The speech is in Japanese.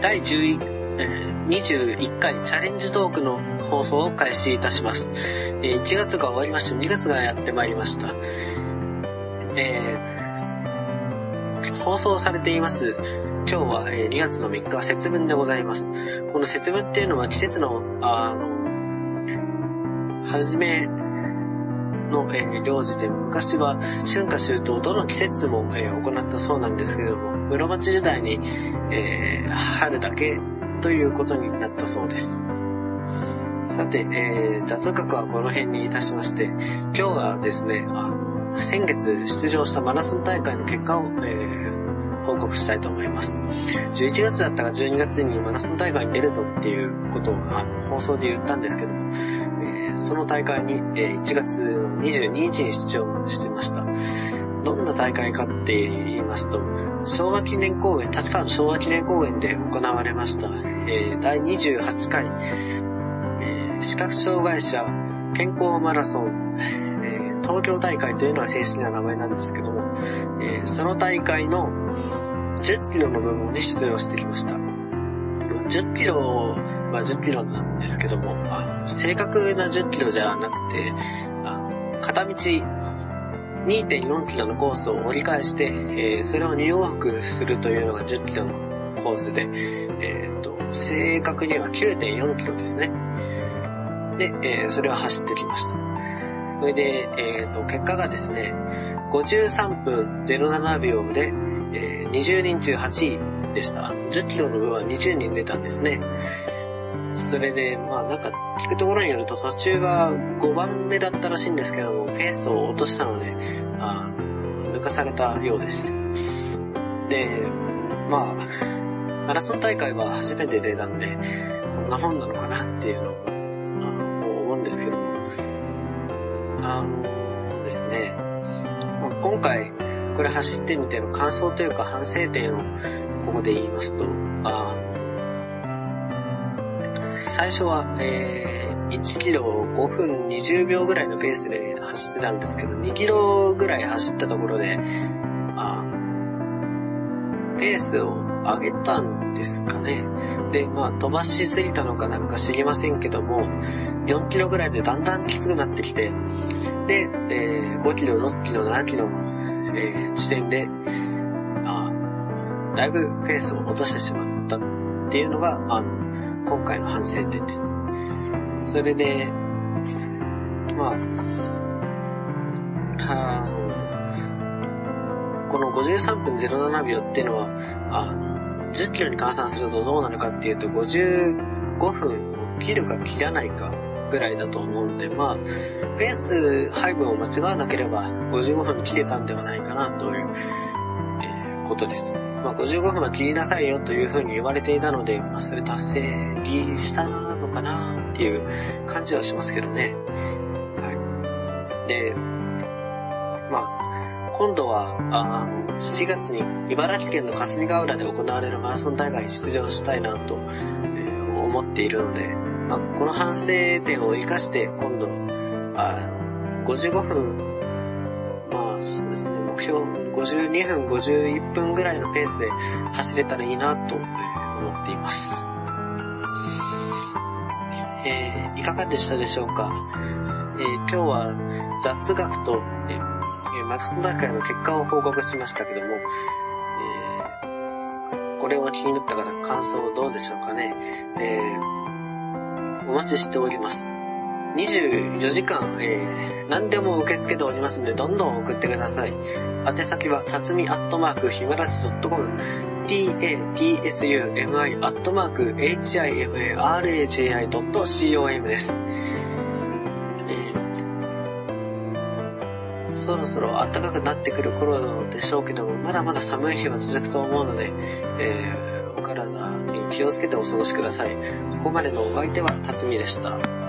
第11、21回チャレンジトークの放送を開始いたします。1月が終わりまして2月がやってまいりました。えー、放送されています。今日は、2月の3日は節分でございます。この節分っていうのは季節の、あの、初めの、えー、行事で、昔は春夏秋冬どの季節も、えー、行ったそうなんですけれども、室町時代に、えー、春だけということになったそうです。さて、えー、雑学はこの辺にいたしまして、今日はですね、あの、先月出場したマラソン大会の結果を、えー、報告したいと思います。11月だったか12月にマラソン大会に出るぞっていうことをあの放送で言ったんですけども、えー、その大会に、え、1月22日に出場してました。どんな大会かって言いますと、昭和記念公園、立川の昭和記念公園で行われました、えー、第28回、えー、視覚障害者健康マラソン、えー、東京大会というのは正式な名前なんですけども、え、その大会の10キロの部分に出場してきました。10キロは10キロなんですけども、あ正確な10キロじゃなくて、あ片道2.4キロのコースを折り返して、えー、それを2往復するというのが10キロのコースで、えっ、ー、と、正確には9.4キロですね。で、えー、それを走ってきました。それで、えっ、ー、と、結果がですね、53分07秒で、えー、20人中8位でした。10キロの分は20人出たんですね。それで、まあなんか聞くところによると途中は5番目だったらしいんですけども、ペースを落としたので、あ抜かされたようです。で、まあ、マラソン大会は初めて出たんで、こんなもんなのかなっていうのを、思うんですけども、あのですね、ま今回、これ走ってみての感想というか反省点をここで言いますと、あ最初は、えー、1キロ5分20秒ぐらいのペースで走ってたんですけど、2キロぐらい走ったところで、あペースを上げたんですかね。で、まあ飛ばしすぎたのかなんか知りませんけども、4キロぐらいでだんだんきつくなってきて、で、えー、5キロ、6キロ、7キロの、えー、地点で、あだいぶペースを落としてしまったっていうのが、あの、今回の反省点です。それで、まあ、あの、この53分07秒っていうのは、あの、10キロに換算するとどうなるかっていうと、55分を切るか切らないかぐらいだと思うんで、まあ、ペース配分を間違わなければ55分切れたんではないかなという、えー、ことです。まあ、55分は切りなさいよというふうに言われていたので、まあ、それ達成したのかなっていう感じはしますけどね。はい。で、まあ、今度は、あの、7月に茨城県の霞ヶ浦で行われるマラソン大会に出場したいなと、え、思っているので、まあ、この反省点を活かして今度、あの、55分、そうですね、目標52分、51分ぐらいのペースで走れたらいいなと思っています。えー、いかがでしたでしょうか、えー、今日は雑学と、えー、マラソン大会の結果を報告しましたけども、えー、これを気になった方感想どうでしょうかね、えー、お待ちしております。24時間、えー、何でも受け付けておりますので、どんどん送ってください。宛先は、さつみアットマーク、ひまらし .com、tatsumi アットマーク、himaraji.com です。そろそろ暖かくなってくる頃なのでしょうけども、まだまだ寒い日は続くと思うので、えー、お体に気をつけてお過ごしください。ここまでのお相手は、辰巳でした。